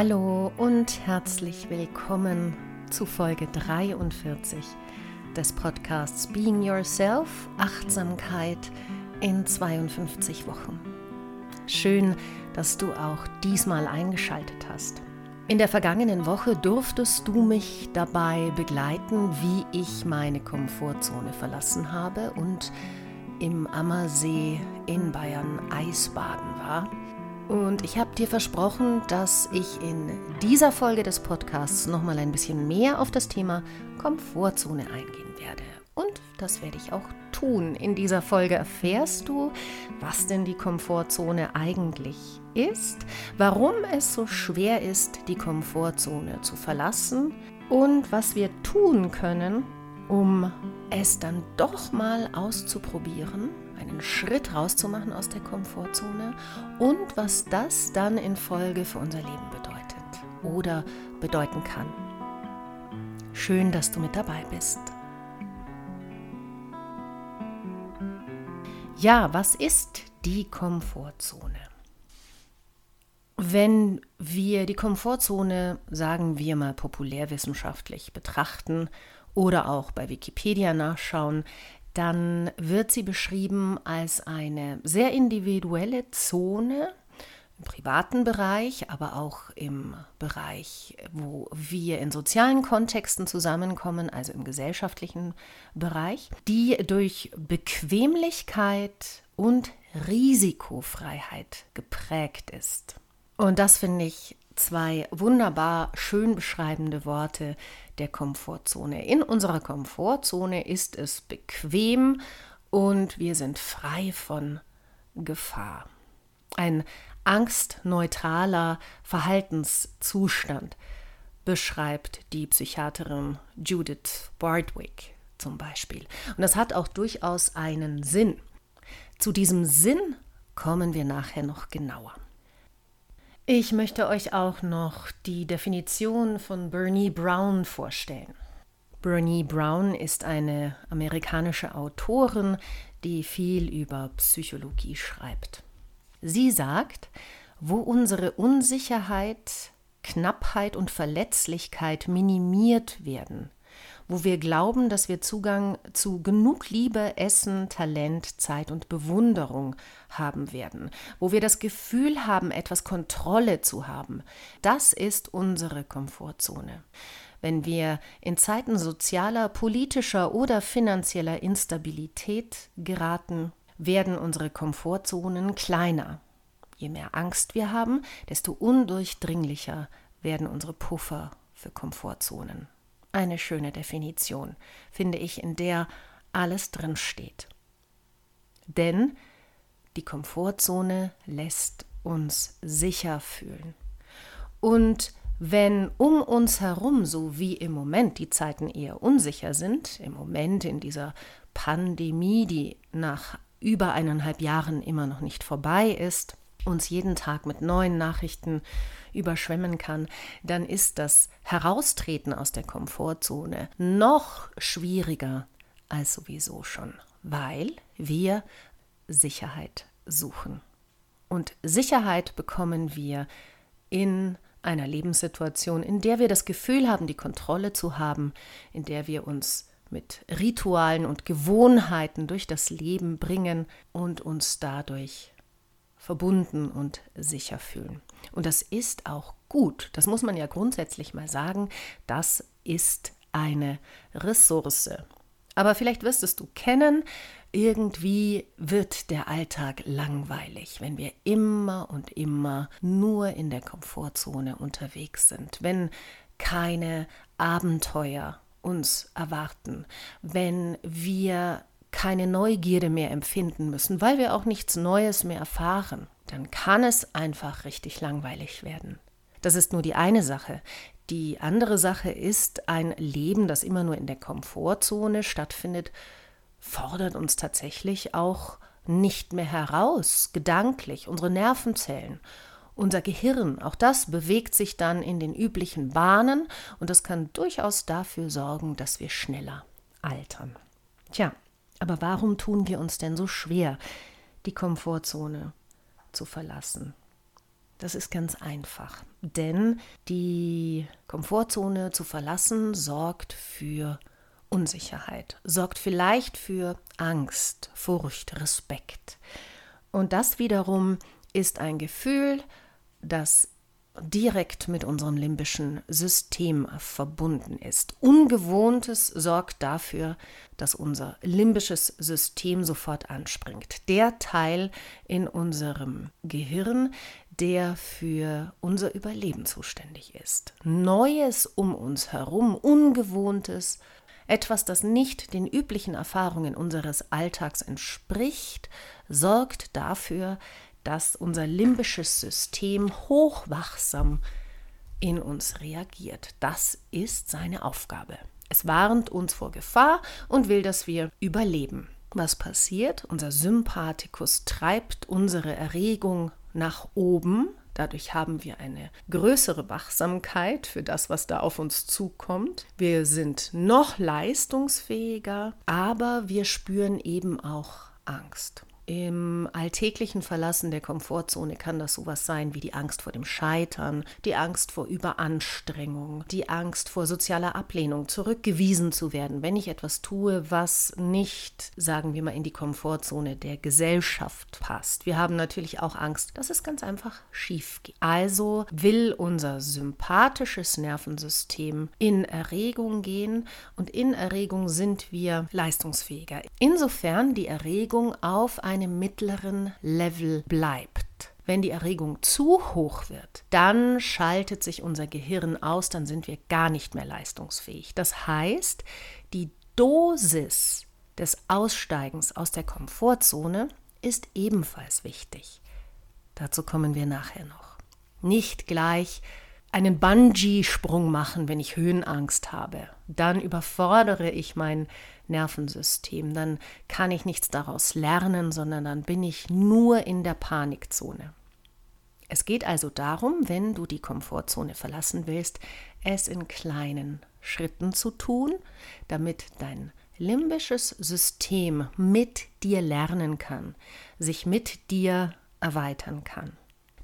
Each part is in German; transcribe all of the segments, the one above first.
Hallo und herzlich willkommen zu Folge 43 des Podcasts Being Yourself, Achtsamkeit in 52 Wochen. Schön, dass du auch diesmal eingeschaltet hast. In der vergangenen Woche durftest du mich dabei begleiten, wie ich meine Komfortzone verlassen habe und im Ammersee in Bayern Eisbaden war. Und ich habe dir versprochen, dass ich in dieser Folge des Podcasts nochmal ein bisschen mehr auf das Thema Komfortzone eingehen werde. Und das werde ich auch tun. In dieser Folge erfährst du, was denn die Komfortzone eigentlich ist, warum es so schwer ist, die Komfortzone zu verlassen und was wir tun können, um es dann doch mal auszuprobieren, einen Schritt rauszumachen aus der Komfortzone und was das dann in Folge für unser Leben bedeutet oder bedeuten kann. Schön, dass du mit dabei bist. Ja, was ist die Komfortzone? Wenn wir die Komfortzone, sagen wir mal populärwissenschaftlich betrachten oder auch bei Wikipedia nachschauen, dann wird sie beschrieben als eine sehr individuelle Zone im privaten Bereich, aber auch im Bereich, wo wir in sozialen Kontexten zusammenkommen, also im gesellschaftlichen Bereich, die durch Bequemlichkeit und Risikofreiheit geprägt ist. Und das finde ich zwei wunderbar schön beschreibende Worte der Komfortzone. In unserer Komfortzone ist es bequem und wir sind frei von Gefahr. Ein angstneutraler Verhaltenszustand beschreibt die Psychiaterin Judith Bardwick zum Beispiel. Und das hat auch durchaus einen Sinn. Zu diesem Sinn kommen wir nachher noch genauer. Ich möchte euch auch noch die Definition von Bernie Brown vorstellen. Bernie Brown ist eine amerikanische Autorin, die viel über Psychologie schreibt. Sie sagt, wo unsere Unsicherheit, Knappheit und Verletzlichkeit minimiert werden, wo wir glauben, dass wir Zugang zu genug Liebe, Essen, Talent, Zeit und Bewunderung haben werden, wo wir das Gefühl haben, etwas Kontrolle zu haben. Das ist unsere Komfortzone. Wenn wir in Zeiten sozialer, politischer oder finanzieller Instabilität geraten, werden unsere Komfortzonen kleiner. Je mehr Angst wir haben, desto undurchdringlicher werden unsere Puffer für Komfortzonen eine schöne Definition, finde ich, in der alles drin steht. Denn die Komfortzone lässt uns sicher fühlen. Und wenn um uns herum, so wie im Moment, die Zeiten eher unsicher sind, im Moment in dieser Pandemie, die nach über eineinhalb Jahren immer noch nicht vorbei ist, uns jeden Tag mit neuen Nachrichten überschwemmen kann, dann ist das Heraustreten aus der Komfortzone noch schwieriger als sowieso schon, weil wir Sicherheit suchen. Und Sicherheit bekommen wir in einer Lebenssituation, in der wir das Gefühl haben, die Kontrolle zu haben, in der wir uns mit Ritualen und Gewohnheiten durch das Leben bringen und uns dadurch verbunden und sicher fühlen. Und das ist auch gut. Das muss man ja grundsätzlich mal sagen. Das ist eine Ressource. Aber vielleicht wirst es du kennen, irgendwie wird der Alltag langweilig, wenn wir immer und immer nur in der Komfortzone unterwegs sind, wenn keine Abenteuer uns erwarten, wenn wir keine Neugierde mehr empfinden müssen, weil wir auch nichts Neues mehr erfahren, dann kann es einfach richtig langweilig werden. Das ist nur die eine Sache. Die andere Sache ist, ein Leben, das immer nur in der Komfortzone stattfindet, fordert uns tatsächlich auch nicht mehr heraus, gedanklich, unsere Nervenzellen, unser Gehirn, auch das bewegt sich dann in den üblichen Bahnen und das kann durchaus dafür sorgen, dass wir schneller altern. Tja, aber warum tun wir uns denn so schwer, die Komfortzone zu verlassen? Das ist ganz einfach, denn die Komfortzone zu verlassen sorgt für Unsicherheit, sorgt vielleicht für Angst, Furcht, Respekt. Und das wiederum ist ein Gefühl, das direkt mit unserem limbischen System verbunden ist. Ungewohntes sorgt dafür, dass unser limbisches System sofort anspringt. Der Teil in unserem Gehirn, der für unser Überleben zuständig ist. Neues um uns herum, Ungewohntes, etwas, das nicht den üblichen Erfahrungen unseres Alltags entspricht, sorgt dafür, dass unser limbisches System hochwachsam in uns reagiert. Das ist seine Aufgabe. Es warnt uns vor Gefahr und will, dass wir überleben. Was passiert? Unser Sympathikus treibt unsere Erregung nach oben. Dadurch haben wir eine größere Wachsamkeit für das, was da auf uns zukommt. Wir sind noch leistungsfähiger, aber wir spüren eben auch Angst. Im alltäglichen Verlassen der Komfortzone kann das sowas sein wie die Angst vor dem Scheitern, die Angst vor Überanstrengung, die Angst vor sozialer Ablehnung, zurückgewiesen zu werden, wenn ich etwas tue, was nicht, sagen wir mal, in die Komfortzone der Gesellschaft passt. Wir haben natürlich auch Angst, dass es ganz einfach schief geht. Also will unser sympathisches Nervensystem in Erregung gehen und in Erregung sind wir leistungsfähiger. Insofern die Erregung auf ein einem mittleren Level bleibt. Wenn die Erregung zu hoch wird, dann schaltet sich unser Gehirn aus, dann sind wir gar nicht mehr leistungsfähig. Das heißt, die Dosis des Aussteigens aus der Komfortzone ist ebenfalls wichtig. Dazu kommen wir nachher noch. Nicht gleich einen Bungee-Sprung machen, wenn ich Höhenangst habe. Dann überfordere ich mein Nervensystem. Dann kann ich nichts daraus lernen, sondern dann bin ich nur in der Panikzone. Es geht also darum, wenn du die Komfortzone verlassen willst, es in kleinen Schritten zu tun, damit dein limbisches System mit dir lernen kann, sich mit dir erweitern kann.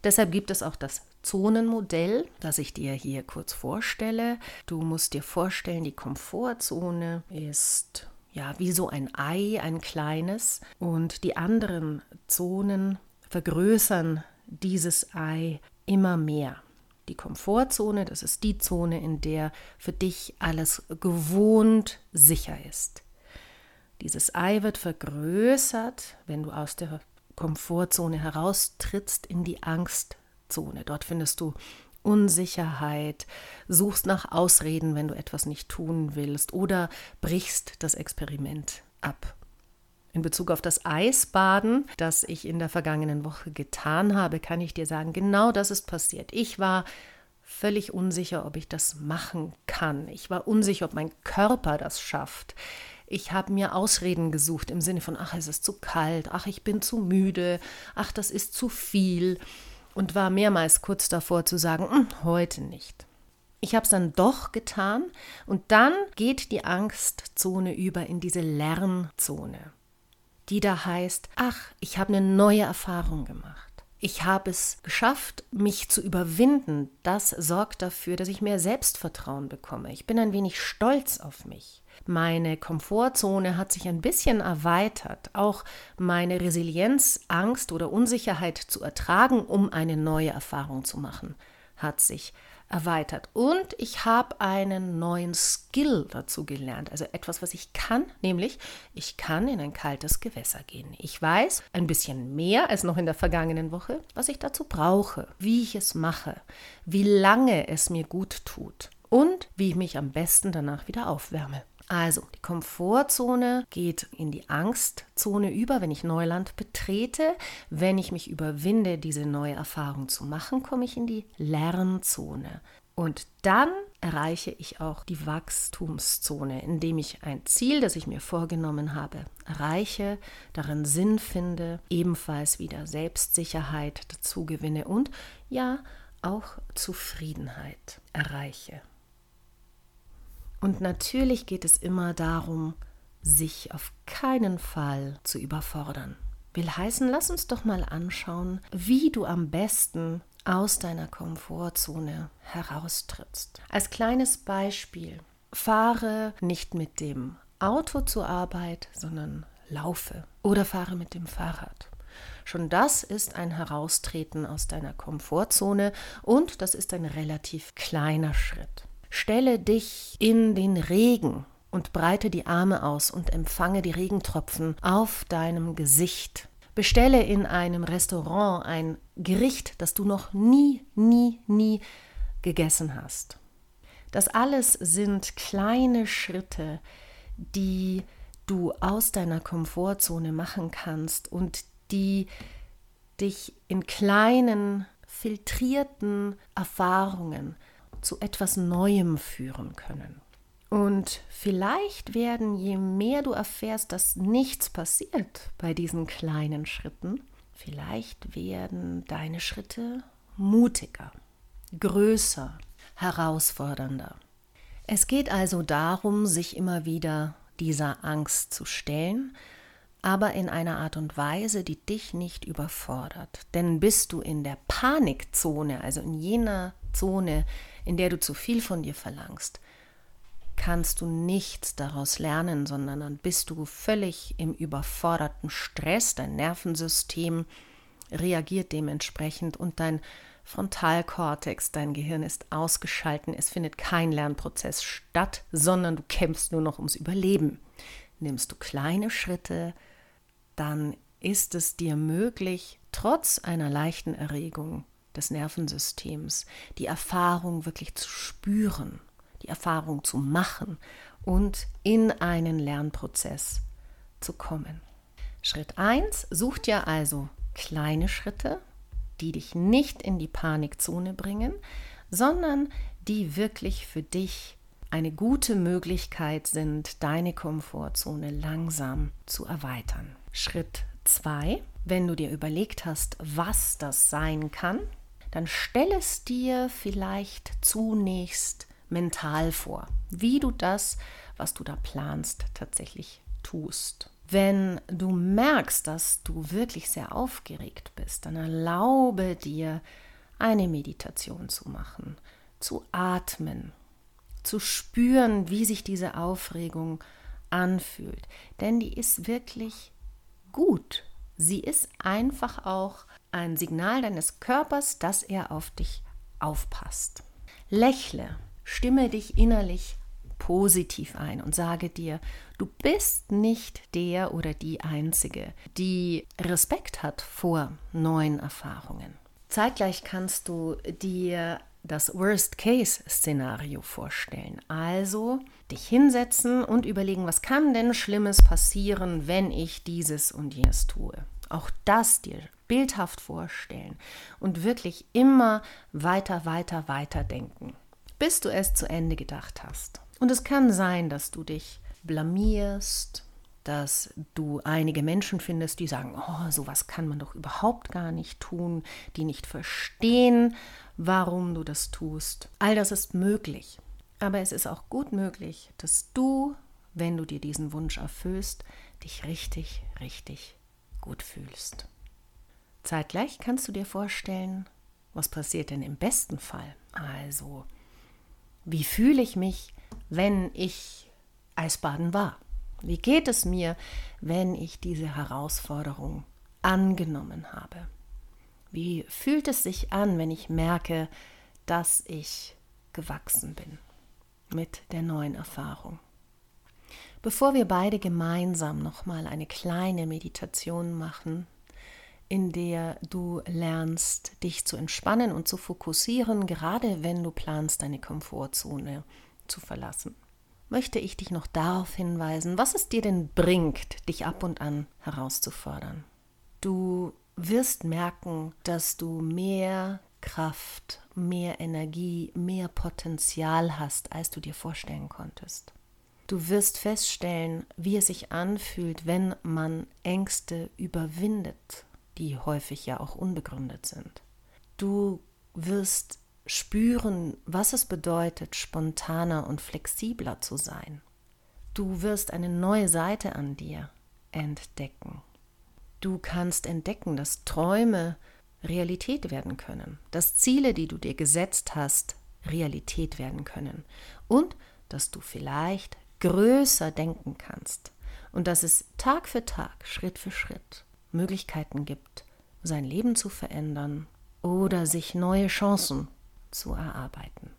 Deshalb gibt es auch das Zonenmodell, das ich dir hier kurz vorstelle. Du musst dir vorstellen, die Komfortzone ist ja, wie so ein Ei, ein kleines. Und die anderen Zonen vergrößern dieses Ei immer mehr. Die Komfortzone, das ist die Zone, in der für dich alles gewohnt sicher ist. Dieses Ei wird vergrößert, wenn du aus der Komfortzone heraustrittst in die Angstzone. Dort findest du Unsicherheit, suchst nach Ausreden, wenn du etwas nicht tun willst oder brichst das Experiment ab. In Bezug auf das Eisbaden, das ich in der vergangenen Woche getan habe, kann ich dir sagen, genau das ist passiert. Ich war völlig unsicher, ob ich das machen kann. Ich war unsicher, ob mein Körper das schafft. Ich habe mir Ausreden gesucht im Sinne von, ach, es ist zu kalt, ach, ich bin zu müde, ach, das ist zu viel und war mehrmals kurz davor zu sagen, hm, heute nicht. Ich habe es dann doch getan und dann geht die Angstzone über in diese Lernzone, die da heißt, ach, ich habe eine neue Erfahrung gemacht. Ich habe es geschafft, mich zu überwinden. Das sorgt dafür, dass ich mehr Selbstvertrauen bekomme. Ich bin ein wenig stolz auf mich. Meine Komfortzone hat sich ein bisschen erweitert. Auch meine Resilienz, Angst oder Unsicherheit zu ertragen, um eine neue Erfahrung zu machen, hat sich erweitert. Und ich habe einen neuen Skill dazu gelernt. Also etwas, was ich kann, nämlich ich kann in ein kaltes Gewässer gehen. Ich weiß ein bisschen mehr als noch in der vergangenen Woche, was ich dazu brauche, wie ich es mache, wie lange es mir gut tut und wie ich mich am besten danach wieder aufwärme. Also, die Komfortzone geht in die Angstzone über, wenn ich Neuland betrete. Wenn ich mich überwinde, diese neue Erfahrung zu machen, komme ich in die Lernzone. Und dann erreiche ich auch die Wachstumszone, indem ich ein Ziel, das ich mir vorgenommen habe, erreiche, darin Sinn finde, ebenfalls wieder Selbstsicherheit dazu gewinne und ja, auch Zufriedenheit erreiche. Und natürlich geht es immer darum, sich auf keinen Fall zu überfordern. Will heißen, lass uns doch mal anschauen, wie du am besten aus deiner Komfortzone heraustrittst. Als kleines Beispiel, fahre nicht mit dem Auto zur Arbeit, sondern laufe oder fahre mit dem Fahrrad. Schon das ist ein Heraustreten aus deiner Komfortzone und das ist ein relativ kleiner Schritt. Stelle dich in den Regen und breite die Arme aus und empfange die Regentropfen auf deinem Gesicht. Bestelle in einem Restaurant ein Gericht, das du noch nie, nie, nie gegessen hast. Das alles sind kleine Schritte, die du aus deiner Komfortzone machen kannst und die dich in kleinen, filtrierten Erfahrungen zu etwas Neuem führen können. Und vielleicht werden, je mehr du erfährst, dass nichts passiert bei diesen kleinen Schritten, vielleicht werden deine Schritte mutiger, größer, herausfordernder. Es geht also darum, sich immer wieder dieser Angst zu stellen, aber in einer Art und Weise, die dich nicht überfordert. Denn bist du in der Panikzone, also in jener Zone, in der du zu viel von dir verlangst, kannst du nichts daraus lernen, sondern dann bist du völlig im überforderten Stress, dein Nervensystem reagiert dementsprechend und dein Frontalkortex, dein Gehirn ist ausgeschalten, es findet kein Lernprozess statt, sondern du kämpfst nur noch ums Überleben. Nimmst du kleine Schritte, dann ist es dir möglich, trotz einer leichten Erregung des Nervensystems die Erfahrung wirklich zu spüren, die Erfahrung zu machen und in einen Lernprozess zu kommen. Schritt 1, such dir also kleine Schritte, die dich nicht in die Panikzone bringen, sondern die wirklich für dich eine gute Möglichkeit sind, deine Komfortzone langsam zu erweitern. Schritt 2, wenn du dir überlegt hast, was das sein kann, dann stell es dir vielleicht zunächst mental vor, wie du das, was du da planst, tatsächlich tust. Wenn du merkst, dass du wirklich sehr aufgeregt bist, dann erlaube dir, eine Meditation zu machen, zu atmen, zu spüren, wie sich diese Aufregung anfühlt. Denn die ist wirklich gut. Sie ist einfach auch ein Signal deines Körpers, dass er auf dich aufpasst. Lächle, stimme dich innerlich positiv ein und sage dir, du bist nicht der oder die Einzige, die Respekt hat vor neuen Erfahrungen. Zeitgleich kannst du dir das Worst-Case-Szenario vorstellen. Also dich hinsetzen und überlegen, was kann denn Schlimmes passieren, wenn ich dieses und jenes tue. Auch das dir bildhaft vorstellen und wirklich immer weiter, weiter, weiter denken, bis du es zu Ende gedacht hast. Und es kann sein, dass du dich blamierst, dass du einige Menschen findest, die sagen, oh, sowas kann man doch überhaupt gar nicht tun, die nicht verstehen, warum du das tust. All das ist möglich. Aber es ist auch gut möglich, dass du, wenn du dir diesen Wunsch erfüllst, dich richtig, richtig gut fühlst. Zeitgleich kannst du dir vorstellen, was passiert denn im besten Fall? Also, wie fühle ich mich, wenn ich Eisbaden war? Wie geht es mir, wenn ich diese Herausforderung angenommen habe? Wie fühlt es sich an, wenn ich merke, dass ich gewachsen bin mit der neuen Erfahrung? Bevor wir beide gemeinsam nochmal eine kleine Meditation machen, in der du lernst, dich zu entspannen und zu fokussieren, gerade wenn du planst, deine Komfortzone zu verlassen möchte ich dich noch darauf hinweisen, was es dir denn bringt, dich ab und an herauszufordern. Du wirst merken, dass du mehr Kraft, mehr Energie, mehr Potenzial hast, als du dir vorstellen konntest. Du wirst feststellen, wie es sich anfühlt, wenn man Ängste überwindet, die häufig ja auch unbegründet sind. Du wirst spüren, was es bedeutet, spontaner und flexibler zu sein. Du wirst eine neue Seite an dir entdecken. Du kannst entdecken, dass Träume Realität werden können, dass Ziele, die du dir gesetzt hast, Realität werden können. Und dass du vielleicht größer denken kannst. Und dass es Tag für Tag, Schritt für Schritt Möglichkeiten gibt, sein Leben zu verändern oder sich neue Chancen zu erarbeiten.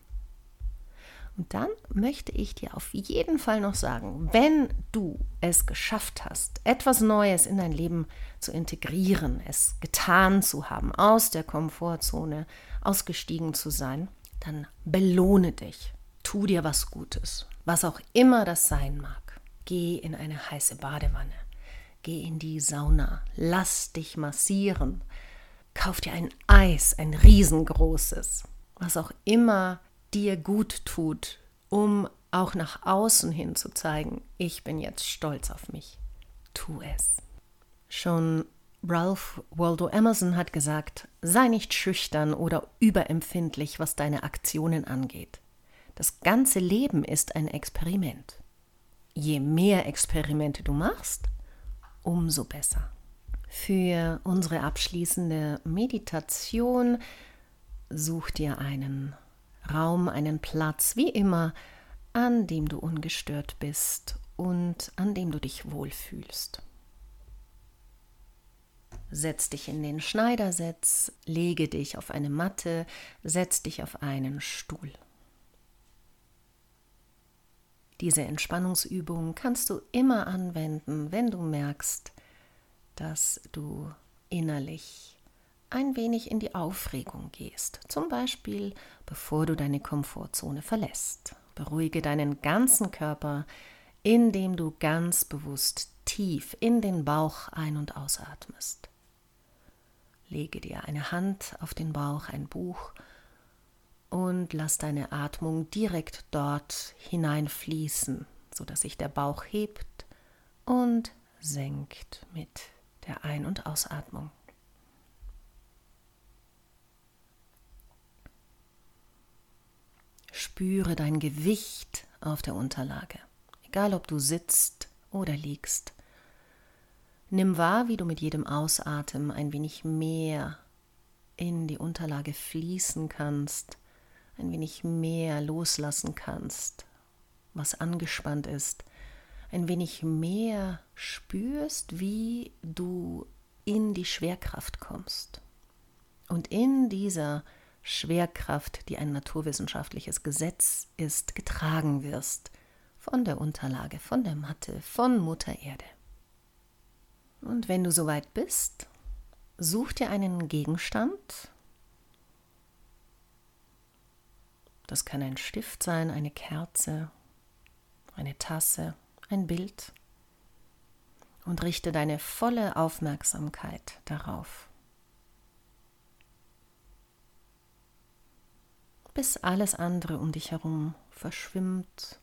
Und dann möchte ich dir auf jeden Fall noch sagen, wenn du es geschafft hast, etwas Neues in dein Leben zu integrieren, es getan zu haben, aus der Komfortzone ausgestiegen zu sein, dann belohne dich. Tu dir was Gutes, was auch immer das sein mag. Geh in eine heiße Badewanne. Geh in die Sauna. Lass dich massieren. Kauf dir ein Eis, ein riesengroßes. Was auch immer dir gut tut, um auch nach außen hin zu zeigen, ich bin jetzt stolz auf mich. Tu es. Schon Ralph Waldo Emerson hat gesagt, sei nicht schüchtern oder überempfindlich, was deine Aktionen angeht. Das ganze Leben ist ein Experiment. Je mehr Experimente du machst, umso besser. Für unsere abschließende Meditation such dir einen Raum, einen Platz, wie immer, an dem du ungestört bist und an dem du dich wohlfühlst. Setz dich in den Schneidersitz, lege dich auf eine Matte, setz dich auf einen Stuhl. Diese Entspannungsübung kannst du immer anwenden, wenn du merkst, dass du innerlich ein wenig in die Aufregung gehst. Zum Beispiel, bevor du deine Komfortzone verlässt. Beruhige deinen ganzen Körper, indem du ganz bewusst tief in den Bauch ein- und ausatmest. Lege dir eine Hand auf den Bauch, ein Buch und lass deine Atmung direkt dort hineinfließen, sodass sich der Bauch hebt und senkt mit der Ein- und Ausatmung. Spüre dein Gewicht auf der Unterlage, egal ob du sitzt oder liegst. Nimm wahr, wie du mit jedem Ausatmen ein wenig mehr in die Unterlage fließen kannst, ein wenig mehr loslassen kannst, was angespannt ist, ein wenig mehr spürst, wie du in die Schwerkraft kommst. Und in dieser Schwerkraft, die ein naturwissenschaftliches Gesetz ist, getragen wirst von der Unterlage, von der Matte, von Mutter Erde. Und wenn du soweit bist, such dir einen Gegenstand. Das kann ein Stift sein, eine Kerze, eine Tasse, ein Bild. Und richte deine volle Aufmerksamkeit darauf. Bis alles andere um dich herum verschwimmt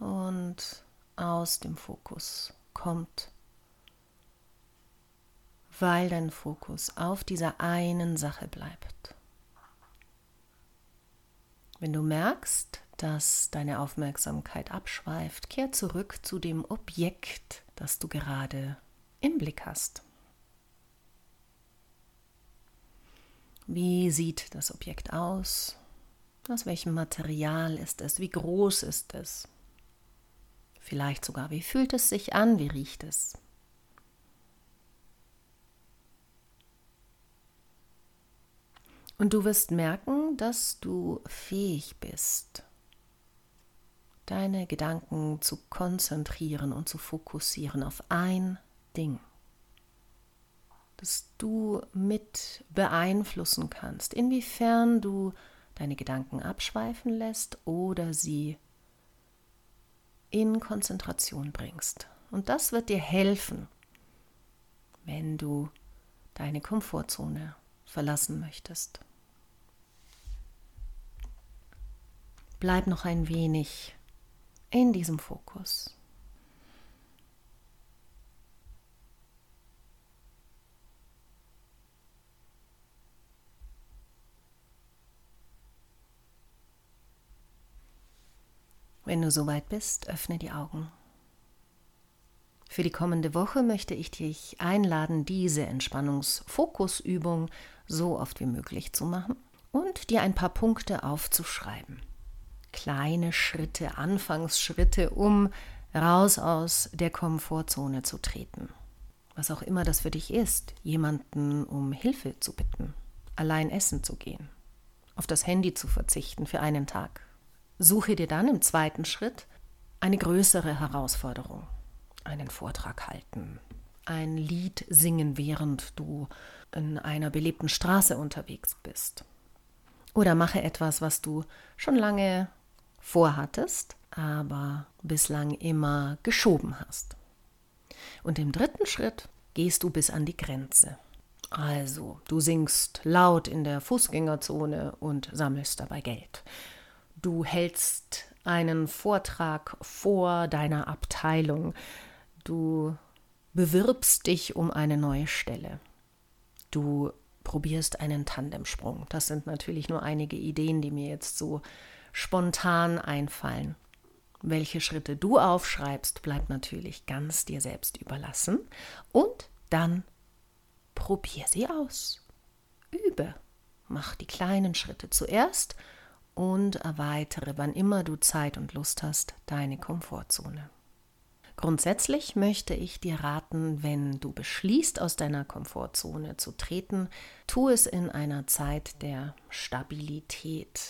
und aus dem Fokus kommt weil dein Fokus auf dieser einen Sache bleibt. Wenn du merkst, dass deine Aufmerksamkeit abschweift, kehr zurück zu dem Objekt, das du gerade im Blick hast. Wie sieht das Objekt aus? Aus welchem Material ist es? Wie groß ist es? Vielleicht sogar, wie fühlt es sich an? Wie riecht es? Und du wirst merken, dass du fähig bist, deine Gedanken zu konzentrieren und zu fokussieren auf ein Ding, dass du mit beeinflussen kannst, inwiefern du deine Gedanken abschweifen lässt oder sie in Konzentration bringst. Und das wird dir helfen, wenn du deine Komfortzone verlassen möchtest. Bleib noch ein wenig in diesem Fokus. Wenn du soweit bist, öffne die Augen. Für die kommende Woche möchte ich dich einladen, diese Entspannungsfokusübung so oft wie möglich zu machen und dir ein paar Punkte aufzuschreiben. Kleine Schritte, Anfangsschritte, um raus aus der Komfortzone zu treten. Was auch immer das für dich ist, jemanden um Hilfe zu bitten, allein essen zu gehen, auf das Handy zu verzichten für einen Tag. Suche dir dann im zweiten Schritt eine größere Herausforderung. Einen Vortrag halten, ein Lied singen, während du in einer belebten Straße unterwegs bist. Oder mache etwas, was du schon lange vorhattest, aber bislang immer geschoben hast. Und im dritten Schritt gehst du bis an die Grenze. Also, du singst laut in der Fußgängerzone und sammelst dabei Geld. Du hältst einen Vortrag vor deiner Abteilung. Du bewirbst dich um eine neue Stelle. Du probierst einen Tandemsprung. Das sind natürlich nur einige Ideen, die mir jetzt so spontan einfallen. Welche Schritte du aufschreibst, bleibt natürlich ganz dir selbst überlassen. Und dann probier sie aus. Übe. Mach die kleinen Schritte zuerst und erweitere, wann immer du Zeit und Lust hast, deine Komfortzone. Grundsätzlich möchte ich dir raten, wenn du beschließt, aus deiner Komfortzone zu treten, tu es in einer Zeit der Stabilität,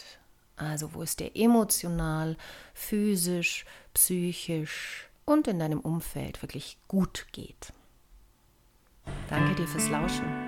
also wo es dir emotional, physisch, psychisch und in deinem Umfeld wirklich gut geht. Danke dir fürs Lauschen.